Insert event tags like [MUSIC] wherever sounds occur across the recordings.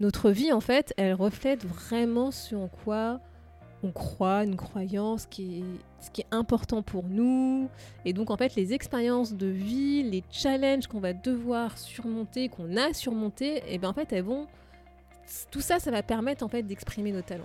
Notre vie, en fait, elle reflète vraiment ce en quoi on croit, une croyance qui est, ce qui est important pour nous. Et donc, en fait, les expériences de vie, les challenges qu'on va devoir surmonter, qu'on a surmonté, et eh bien en fait, elles vont. Tout ça, ça va permettre en fait d'exprimer nos talents.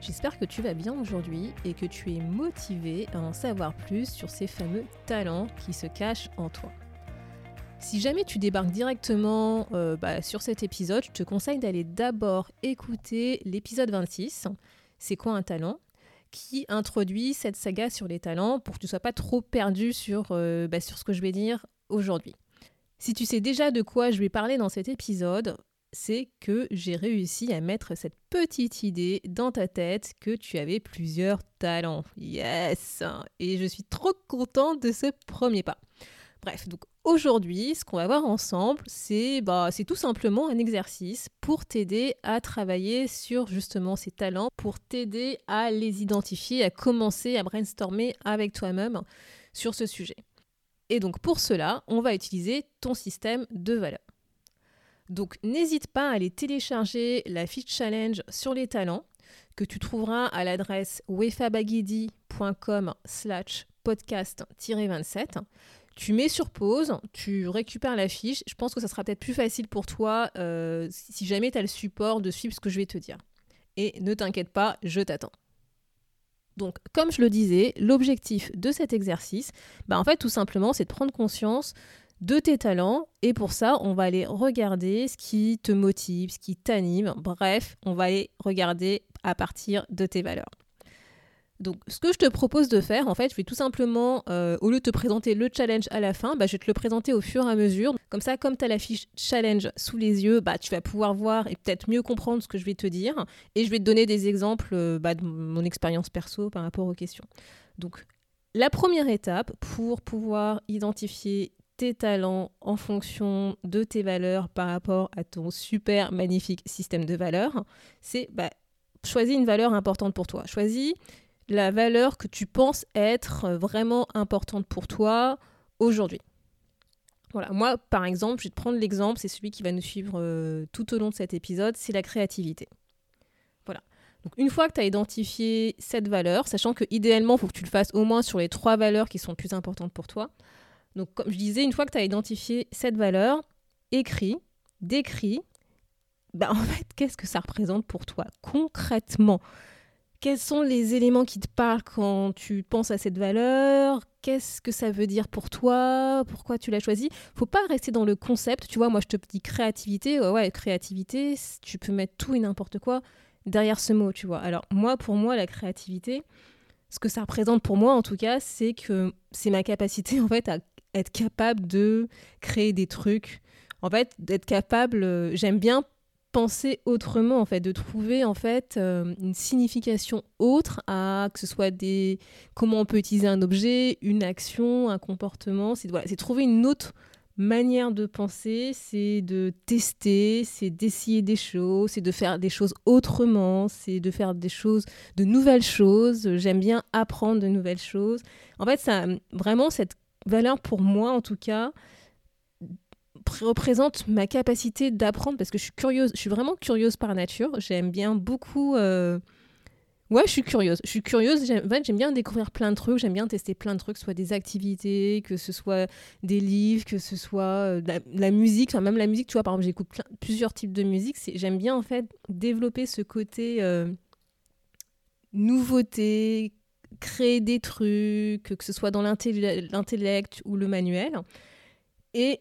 J'espère que tu vas bien aujourd'hui et que tu es motivé à en savoir plus sur ces fameux talents qui se cachent en toi. Si jamais tu débarques directement euh, bah, sur cet épisode, je te conseille d'aller d'abord écouter l'épisode 26, C'est quoi un talent qui introduit cette saga sur les talents pour que tu ne sois pas trop perdu sur, euh, bah, sur ce que je vais dire aujourd'hui. Si tu sais déjà de quoi je vais parler dans cet épisode, c'est que j'ai réussi à mettre cette petite idée dans ta tête que tu avais plusieurs talents. Yes Et je suis trop contente de ce premier pas. Bref, donc aujourd'hui, ce qu'on va voir ensemble, c'est bah, tout simplement un exercice pour t'aider à travailler sur justement ces talents, pour t'aider à les identifier, à commencer à brainstormer avec toi-même sur ce sujet. Et donc pour cela, on va utiliser ton système de valeurs. Donc n'hésite pas à aller télécharger la fiche challenge sur les talents que tu trouveras à l'adresse wefabagidi.com slash podcast-27 tu mets sur pause, tu récupères la fiche. Je pense que ça sera peut-être plus facile pour toi euh, si jamais tu as le support de suivre ce que je vais te dire. Et ne t'inquiète pas, je t'attends. Donc, comme je le disais, l'objectif de cet exercice, bah en fait, tout simplement, c'est de prendre conscience de tes talents. Et pour ça, on va aller regarder ce qui te motive, ce qui t'anime. Bref, on va aller regarder à partir de tes valeurs. Donc, ce que je te propose de faire, en fait, je vais tout simplement, euh, au lieu de te présenter le challenge à la fin, bah, je vais te le présenter au fur et à mesure. Comme ça, comme tu as la fiche challenge sous les yeux, bah, tu vas pouvoir voir et peut-être mieux comprendre ce que je vais te dire. Et je vais te donner des exemples euh, bah, de mon expérience perso par rapport aux questions. Donc, la première étape pour pouvoir identifier tes talents en fonction de tes valeurs par rapport à ton super magnifique système de valeurs, c'est bah, choisis une valeur importante pour toi. Choisis la valeur que tu penses être vraiment importante pour toi aujourd'hui. Voilà, moi par exemple, je vais te prendre l'exemple, c'est celui qui va nous suivre euh, tout au long de cet épisode, c'est la créativité. Voilà. Une fois que tu as identifié cette valeur, sachant que idéalement, il faut que tu le fasses au moins sur les trois valeurs qui sont plus importantes pour toi. Donc comme je disais, une fois que tu as identifié cette valeur, écris, décris, bah, en fait, qu'est-ce que ça représente pour toi concrètement? Quels sont les éléments qui te parlent quand tu penses à cette valeur? Qu'est-ce que ça veut dire pour toi? Pourquoi tu l'as choisi? Faut pas rester dans le concept. Tu vois, moi je te dis créativité. Ouais, créativité, tu peux mettre tout et n'importe quoi derrière ce mot, tu vois. Alors moi, pour moi, la créativité, ce que ça représente pour moi en tout cas, c'est que c'est ma capacité en fait à être capable de créer des trucs. En fait, d'être capable, euh, j'aime bien penser autrement en fait, de trouver en fait euh, une signification autre à que ce soit des comment on peut utiliser un objet, une action, un comportement. C'est voilà, c'est trouver une autre manière de penser, c'est de tester, c'est d'essayer des choses, c'est de faire des choses autrement, c'est de faire des choses, de nouvelles choses. J'aime bien apprendre de nouvelles choses. En fait, ça vraiment cette valeur pour moi en tout cas, représente ma capacité d'apprendre parce que je suis curieuse, je suis vraiment curieuse par nature. J'aime bien beaucoup. Euh, ouais, je suis curieuse. Je suis curieuse. J'aime bien découvrir plein de trucs. J'aime bien tester plein de trucs, soit des activités, que ce soit des livres, que ce soit euh, la, musique. Enfin, même la musique, tu vois, par exemple, j'écoute plusieurs types de musique. J'aime bien en fait développer ce côté euh, nouveauté, créer des trucs, que ce soit dans l'intellect ou le manuel. Et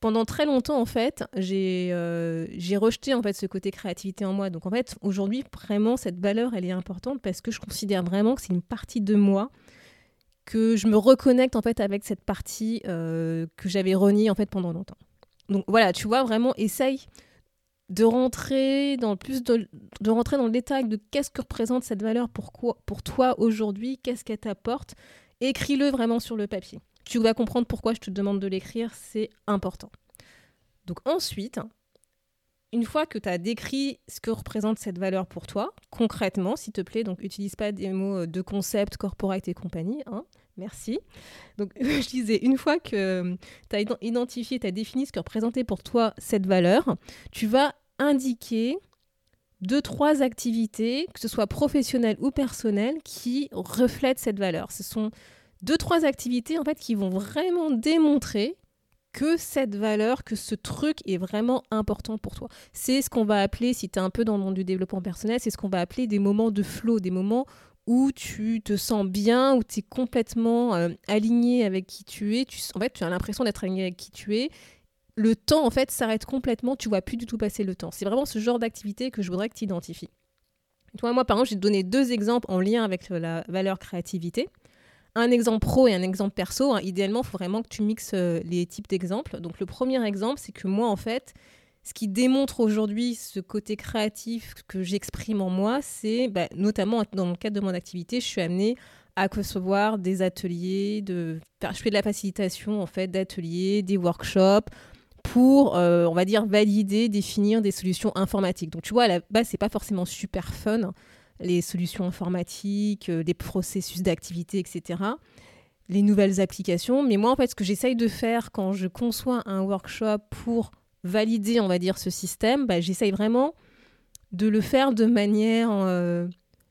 pendant très longtemps, en fait, euh, j'ai rejeté en fait ce côté créativité en moi. Donc en fait, aujourd'hui, vraiment, cette valeur, elle est importante parce que je considère vraiment que c'est une partie de moi que je me reconnecte en fait avec cette partie que j'avais reniée en fait pendant longtemps. Donc voilà, tu vois, vraiment, essaye de rentrer dans plus de, rentrer dans le détail de qu'est-ce que représente cette valeur pour, pour toi aujourd'hui, qu'est-ce qu'elle t'apporte? Écris-le vraiment sur le papier. Tu vas comprendre pourquoi je te demande de l'écrire, c'est important. Donc ensuite, une fois que tu as décrit ce que représente cette valeur pour toi, concrètement, s'il te plaît, donc utilise pas des mots de concept, corporate et compagnie, hein, merci. Donc [LAUGHS] je disais, une fois que tu as identifié, tu as défini ce que représentait pour toi cette valeur, tu vas indiquer deux, trois activités, que ce soit professionnelles ou personnelles, qui reflètent cette valeur. Ce sont deux, trois activités en fait qui vont vraiment démontrer que cette valeur, que ce truc est vraiment important pour toi. C'est ce qu'on va appeler, si tu es un peu dans le monde du développement personnel, c'est ce qu'on va appeler des moments de flow, des moments où tu te sens bien, où tu es complètement euh, aligné avec qui tu es. Tu, en fait, tu as l'impression d'être aligné avec qui tu es le temps en fait s'arrête complètement, tu vois plus du tout passer le temps. C'est vraiment ce genre d'activité que je voudrais que tu identifies. Toi, moi, par exemple, j'ai donné deux exemples en lien avec la valeur créativité. Un exemple pro et un exemple perso. Hein. Idéalement, il faut vraiment que tu mixes euh, les types d'exemples. Donc, le premier exemple, c'est que moi, en fait, ce qui démontre aujourd'hui ce côté créatif que j'exprime en moi, c'est bah, notamment dans le cadre de mon activité, je suis amenée à concevoir des ateliers, de... je fais de la facilitation en fait d'ateliers, des workshops, pour, euh, on va dire, valider, définir des solutions informatiques. Donc, tu vois, à la base, c'est pas forcément super fun, les solutions informatiques, euh, les processus d'activité, etc., les nouvelles applications. Mais moi, en fait, ce que j'essaye de faire quand je conçois un workshop pour valider, on va dire, ce système, bah, j'essaye vraiment de le faire de manière euh,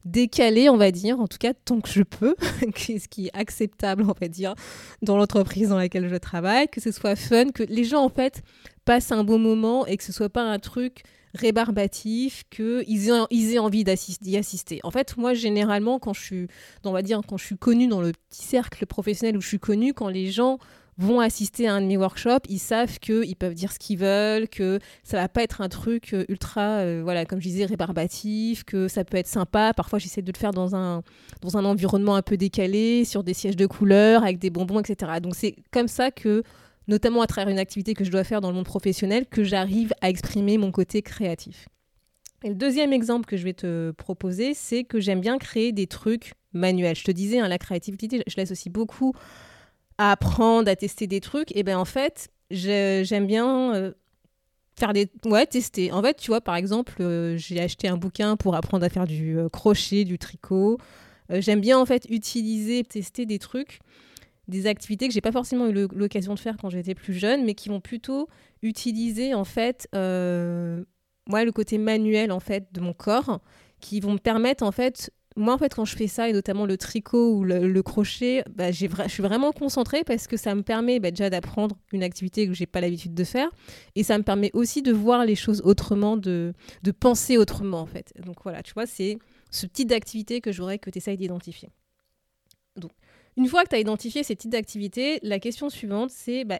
décalé, on va dire, en tout cas tant que je peux, [LAUGHS] ce qui est acceptable, on va dire, dans l'entreprise dans laquelle je travaille, que ce soit fun, que les gens en fait passent un bon moment et que ce soit pas un truc rébarbatif, qu'ils aient, ils aient envie d'y assister. En fait, moi, généralement, quand je suis, on va dire, quand je suis connue dans le petit cercle professionnel où je suis connue, quand les gens vont assister à un de mes workshops, ils savent qu'ils peuvent dire ce qu'ils veulent, que ça va pas être un truc euh, ultra, euh, voilà, comme je disais, rébarbatif, que ça peut être sympa. Parfois, j'essaie de le faire dans un, dans un environnement un peu décalé, sur des sièges de couleur, avec des bonbons, etc. Donc, c'est comme ça que, notamment à travers une activité que je dois faire dans le monde professionnel, que j'arrive à exprimer mon côté créatif. Et le deuxième exemple que je vais te proposer, c'est que j'aime bien créer des trucs manuels. Je te disais, hein, la créativité, je aussi beaucoup à apprendre, à tester des trucs, et ben en fait, j'aime bien euh, faire des ouais tester. En fait tu vois par exemple euh, j'ai acheté un bouquin pour apprendre à faire du euh, crochet du tricot. J'aime bien en fait utiliser tester des trucs des activités que j'ai pas forcément eu l'occasion de faire quand j'étais plus jeune mais qui vont plutôt utiliser en fait moi le côté manuel en fait de mon corps qui vont me permettre en fait moi, en fait, quand je fais ça, et notamment le tricot ou le, crochet, bah, je suis vraiment concentrée parce que ça me permet bah, déjà d'apprendre une activité que j'ai pas l'habitude de faire. Et ça me permet aussi de voir les choses autrement, de, de penser autrement, en fait. Donc voilà, tu vois, c'est ce type d'activité que j'aurais que tu essayes d'identifier. Donc, une fois que tu as identifié ces types d'activités, la question suivante, c'est bah,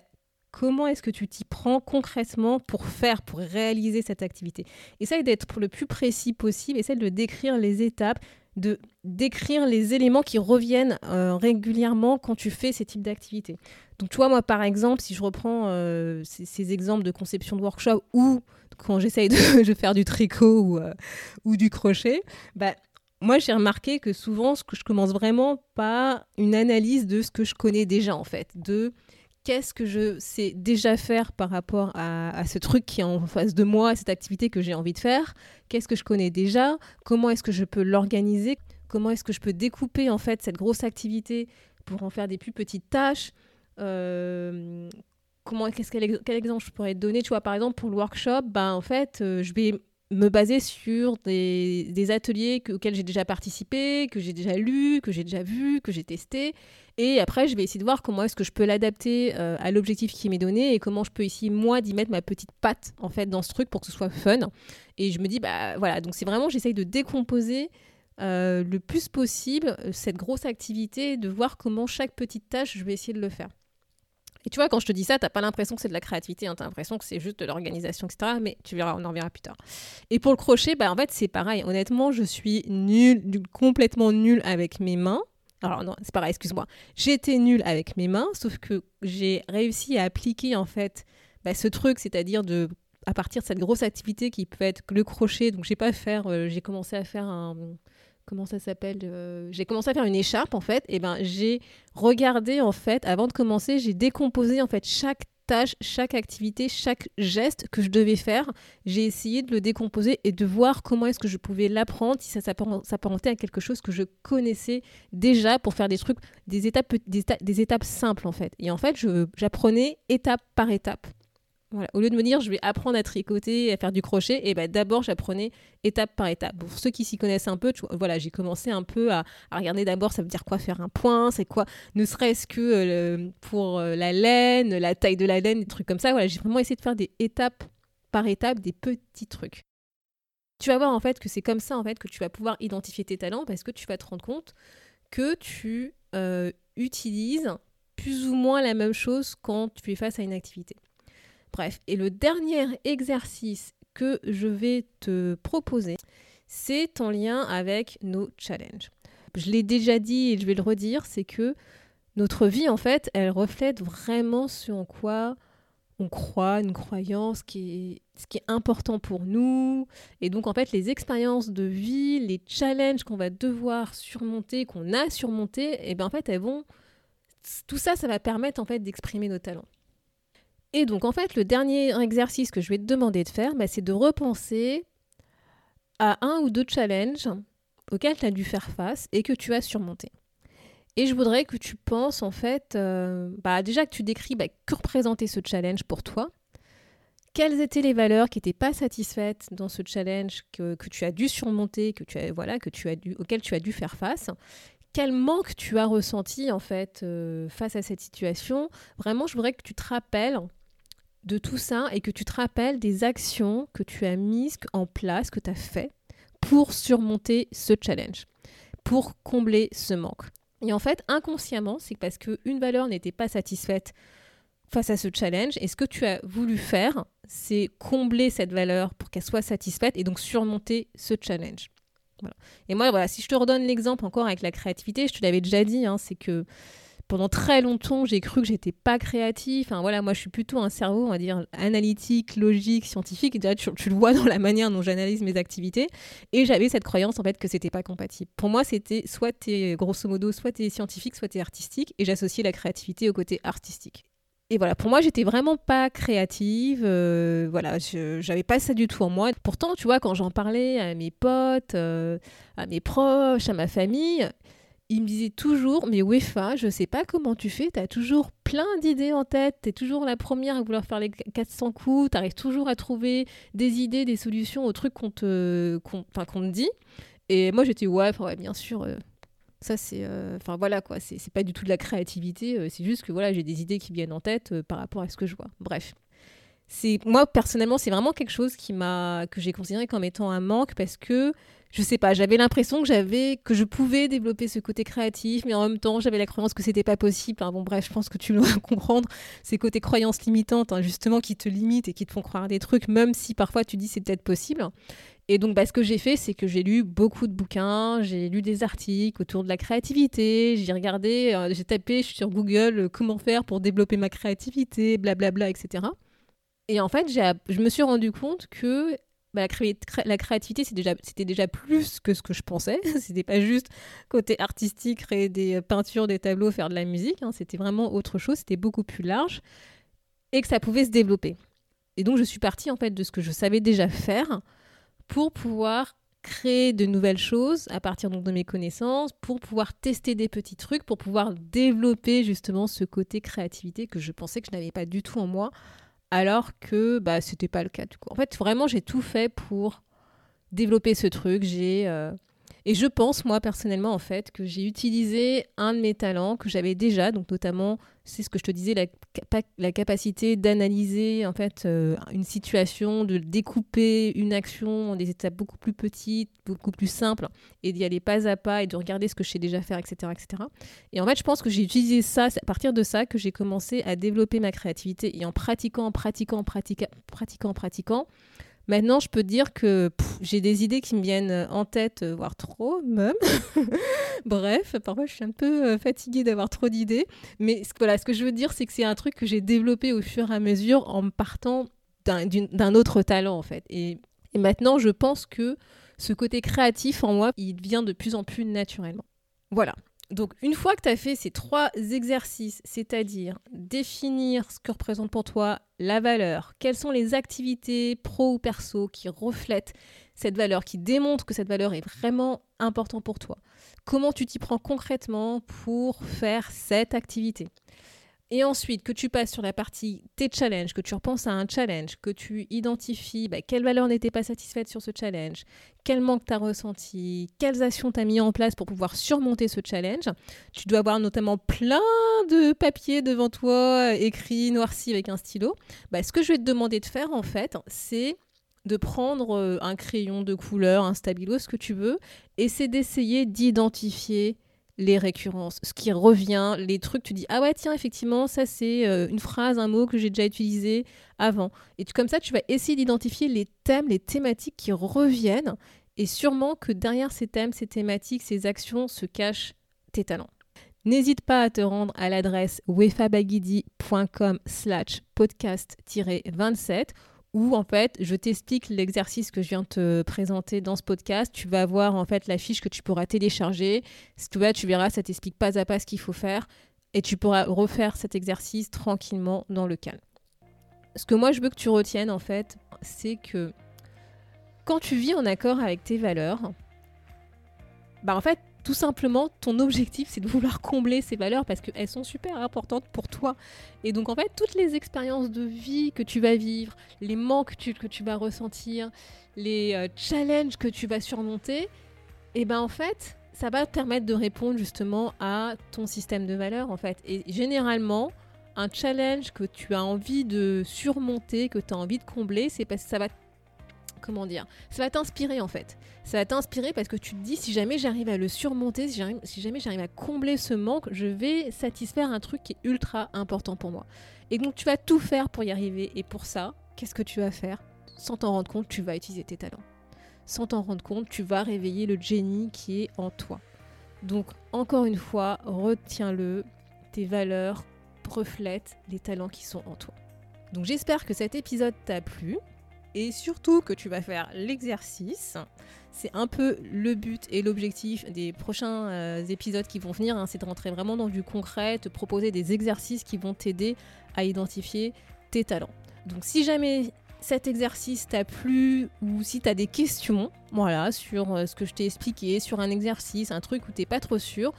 comment est-ce que tu t'y prends concrètement pour faire, pour réaliser cette activité? Essaye d'être le plus précis possible, essaye de décrire les étapes, de décrire les éléments qui reviennent euh, régulièrement quand tu fais ces types d'activités. Donc, tu vois, moi, par exemple, si je reprends euh, ces, exemples de conception de workshop ou quand j'essaye [LAUGHS] de, faire du tricot ou, euh, ou du crochet, bah, moi, j'ai remarqué que souvent, ce que je commence vraiment par une analyse de ce que je connais déjà, en fait, de qu'est-ce que je sais déjà faire par rapport à, ce truc qui est en face de moi, cette activité que j'ai envie de faire, qu'est-ce que je connais déjà, comment est-ce que je peux l'organiser, comment est-ce que je peux découper en fait cette grosse activité pour en faire des plus petites tâches? Euh, comment, qu'est-ce, quel, exemple je pourrais te donner? Tu vois, par exemple, pour le workshop, ben, en fait, euh, je vais me baser sur des, ateliers auxquels j'ai déjà participé, que j'ai déjà lu, que j'ai déjà vu, que j'ai testé. Et après, je vais essayer de voir comment est-ce que je peux l'adapter euh, à l'objectif qui m'est donné et comment je peux ici, moi, d'y mettre ma petite patte, en fait, dans ce truc pour que ce soit fun. Et je me dis, bah voilà, donc c'est vraiment, j'essaye de décomposer euh, le plus possible euh, cette grosse activité, de voir comment chaque petite tâche, je vais essayer de le faire. Et tu vois, quand je te dis ça, t'as pas l'impression que c'est de la créativité, hein, tu as l'impression que c'est juste de l'organisation, etc. Mais tu verras, on en reviendra plus tard. Et pour le crochet, bah, en fait, c'est pareil. Honnêtement, je suis nulle, complètement nulle avec mes mains. Alors non, c'est pareil, excuse-moi. J'étais nulle avec mes mains, sauf que j'ai réussi à appliquer en fait bah, ce truc, c'est-à-dire de à partir de cette grosse activité qui peut être le crochet. Donc j'ai pas faire, euh, j'ai commencé à faire un comment ça s'appelle euh, J'ai commencé à faire une écharpe en fait. Et ben j'ai regardé en fait avant de commencer, j'ai décomposé en fait chaque tâche, chaque activité, chaque geste que je devais faire. J'ai essayé de le décomposer et de voir comment est-ce que je pouvais l'apprendre, si ça s'apparentait à quelque chose que je connaissais déjà pour faire des trucs, des étapes, des étapes simples en fait. Et en fait, j'apprenais étape par étape. Au lieu de me dire je vais apprendre à tricoter, à faire du crochet, et ben d'abord j'apprenais étape par étape. Pour ceux qui s'y connaissent un peu, voilà, j'ai commencé un peu à, regarder d'abord ça veut dire quoi faire un point, c'est quoi, ne serait-ce que euh, pour euh, la laine, la taille de la laine, des trucs comme ça. Voilà, j'ai vraiment essayé de faire des étapes par étape, des petits trucs. Tu vas voir en fait que c'est comme ça en fait que tu vas pouvoir identifier tes talents parce que tu vas te rendre compte que tu euh, utilises plus ou moins la même chose quand tu es face à une activité. Bref, et le dernier exercice que je vais te proposer, c'est en lien avec nos challenges. Je l'ai déjà dit et je vais le redire, c'est que notre vie, en fait, elle reflète vraiment ce en quoi on croit, une croyance qui est, ce qui est important pour nous. Et donc, en fait, les expériences de vie, les challenges qu'on va devoir surmonter, qu'on a surmontés, et eh bien en fait, elles vont. Tout ça, ça va permettre en fait d'exprimer nos talents. Et donc, en fait, le dernier exercice que je vais te demander de faire, bah, c'est de repenser à un ou deux challenges auxquels tu as dû faire face et que tu as surmonté. Et je voudrais que tu penses, en fait, euh, bah, déjà que tu décris bah, que représentait ce challenge pour toi, quelles étaient les valeurs qui n'étaient pas satisfaites dans ce challenge que, tu as dû surmonter, que tu as, voilà, que tu as dû, auquel tu as dû faire face, quel manque tu as ressenti en fait euh, face à cette situation? Vraiment, je voudrais que tu te rappelles de tout ça et que tu te rappelles des actions que tu as mises en place, que tu as fait pour surmonter ce challenge, pour combler ce manque. Et en fait, inconsciemment, c'est parce qu'une valeur n'était pas satisfaite face à ce challenge, et ce que tu as voulu faire, c'est combler cette valeur pour qu'elle soit satisfaite et donc surmonter ce challenge. Et moi, voilà, si je te redonne l'exemple encore avec la créativité, je te l'avais déjà dit, hein, c'est que pendant très longtemps, j'ai cru que j'étais pas créatif. Enfin, voilà, moi, je suis plutôt un cerveau, on va dire, analytique, logique, scientifique. Et tu, le vois dans la manière dont j'analyse mes activités. Et j'avais cette croyance, en fait, que c'était pas compatible. Pour moi, c'était soit es, grosso modo, soit tu es scientifique, soit tu es artistique. Et j'associais la créativité au côté artistique. Et voilà, pour moi, j'étais vraiment pas créative. Euh, voilà, j'avais pas ça du tout en moi. Pourtant, tu vois, quand j'en parlais à mes potes, euh, à mes proches, à ma famille, il me disait toujours, mais Wefa, je sais pas comment tu fais, tu as toujours plein d'idées en tête, tu es toujours la première à vouloir faire les 400 coups, tu arrives toujours à trouver des idées, des solutions aux trucs qu'on te, te dit. Et moi j'étais, ouais, bien sûr, euh, ça c'est... Euh, enfin voilà quoi, c'est, pas du tout de la créativité, euh, c'est juste que voilà, j'ai des idées qui viennent en tête par rapport à ce que je vois. Bref. C'est, moi personnellement, c'est vraiment quelque chose qui m'a, que j'ai considéré comme étant un manque parce que je sais pas, j'avais l'impression que j'avais que je pouvais développer ce côté créatif, mais en même temps, j'avais la croyance que c'était pas possible. bon, bref, je pense que tu [LAUGHS] dois comprendre ces côtés croyances limitantes, hein, justement, qui te limitent et qui te font croire des trucs, même si parfois tu dis c'est peut-être possible. Et donc, bah, ce que j'ai fait, c'est que j'ai lu beaucoup de bouquins, j'ai lu des articles autour de la créativité, j'ai regardé, euh, j'ai tapé sur Google euh, comment faire pour développer ma créativité, blablabla, etc. Et en fait, je me suis rendu compte que bah, la, créativité, c'était déjà, déjà plus que ce que je pensais. [LAUGHS] c'était pas juste côté artistique, créer des euh, peintures, des tableaux, faire de la musique. Hein. C'était vraiment autre chose. C'était beaucoup plus large et que ça pouvait se développer. Et donc, je suis partie en fait de ce que je savais déjà faire pour pouvoir créer de nouvelles choses à partir donc, de mes connaissances, pour pouvoir tester des petits trucs, pour pouvoir développer justement ce côté créativité que je pensais que je n'avais pas du tout en moi alors que bah c'était pas le cas du coup. En fait, vraiment, j'ai tout fait pour développer ce truc. J'ai euh, et je pense moi personnellement en fait que j'ai utilisé un de mes talents que j'avais déjà, donc notamment c'est ce que je te disais, la, capacité d'analyser en fait euh, une situation, de découper une action en des étapes beaucoup plus petites, beaucoup plus simples, et d'y aller pas à pas et de regarder ce que je sais déjà faire, etc., etc. Et en fait, je pense que j'ai utilisé ça, c'est à partir de ça que j'ai commencé à développer ma créativité et en pratiquant, en pratiquant, en pratiquant, pratiquant, pratiquant Maintenant, je peux dire que j'ai des idées qui me viennent en tête, euh, voire trop même. [LAUGHS] Bref, parfois je suis un peu euh, fatiguée d'avoir trop d'idées. Mais ce que je veux dire, c'est que c'est un truc que j'ai développé au fur et à mesure en partant d'un autre talent en fait. Et, et maintenant, je pense que ce côté créatif en moi, il vient de plus en plus naturellement. Voilà, donc, une fois que tu as fait ces trois exercices, c'est-à-dire définir ce que représente pour toi la valeur, quelles sont les activités pro ou perso qui reflètent cette valeur, qui démontrent que cette valeur est vraiment importante pour toi, comment tu t'y prends concrètement pour faire cette activité? Et ensuite, que tu passes sur la partie tes challenges, que tu repenses à un challenge, que tu identifies bah, quelle valeur n'était pas satisfaite sur ce challenge, quel manque tu as ressenti, quelles actions tu as mis en place pour pouvoir surmonter ce challenge. Tu dois avoir notamment plein de papiers devant toi, écrits, noircis avec un stylo. Bah, ce que je vais te demander de faire, en fait, c'est de prendre euh, un crayon de couleur, un stabilo, ce que tu veux, et c'est d'essayer d'identifier les récurrences, ce qui revient, les trucs, tu dis ah ouais tiens effectivement ça c'est euh, une phrase, un mot que j'ai déjà utilisé avant. Et comme ça tu vas essayer d'identifier les thèmes, les thématiques qui reviennent et sûrement que derrière ces thèmes, ces thématiques, ces actions se cachent tes talents. N'hésite pas à te rendre à l'adresse wefabagidi.com slash podcast-27 où en fait je t'explique l'exercice que je viens de te présenter dans ce podcast. Tu vas voir en fait la fiche que tu pourras télécharger. Si tu vas, tu verras, ça t'explique pas à pas ce qu'il faut faire et tu pourras refaire cet exercice tranquillement dans le calme. Ce que moi je veux que tu retiennes en fait, c'est que quand tu vis en accord avec tes valeurs, bah en fait tout simplement, ton objectif, c'est de vouloir combler ces valeurs parce qu'elles sont super importantes pour toi. Et donc, en fait, toutes les expériences de vie que tu vas vivre, les manques que tu, vas ressentir, les euh, challenges que tu vas surmonter, et eh ben en fait, ça va te permettre de répondre justement à ton système de valeurs, en fait. Et généralement, un challenge que tu as envie de surmonter, que tu as envie de combler, c'est parce que ça va comment dire, ça va t'inspirer en fait. Ça va t'inspirer parce que tu te dis si jamais j'arrive à le surmonter, si, jamais j'arrive à combler ce manque, je vais satisfaire un truc qui est ultra important pour moi. Et donc tu vas tout faire pour y arriver. Et pour ça, qu'est-ce que tu vas faire Sans t'en rendre compte, tu vas utiliser tes talents. Sans t'en rendre compte, tu vas réveiller le génie qui est en toi. Donc encore une fois, retiens-le, tes valeurs reflètent les talents qui sont en toi. Donc j'espère que cet épisode t'a plu et surtout que tu vas faire l'exercice. C'est un peu le but et l'objectif des prochains euh, épisodes qui vont venir, hein. c'est de rentrer vraiment dans du concret, te proposer des exercices qui vont t'aider à identifier tes talents. Donc si jamais cet exercice t'a plu ou si tu as des questions voilà, sur euh, ce que je t'ai expliqué, sur un exercice, un truc où tu n'es pas trop sûr,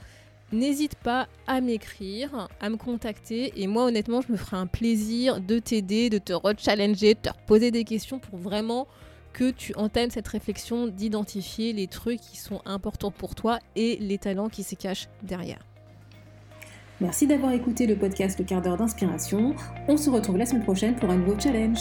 n'hésite pas à m'écrire, à me contacter. Et moi, honnêtement, je me ferai un plaisir de t'aider, de te rechallenger, de te poser des questions pour vraiment que tu entames cette réflexion d'identifier les trucs qui sont importants pour toi et les talents qui se cachent derrière. Merci d'avoir écouté le podcast Le quart d'heure d'inspiration. On se retrouve la semaine prochaine pour un nouveau challenge.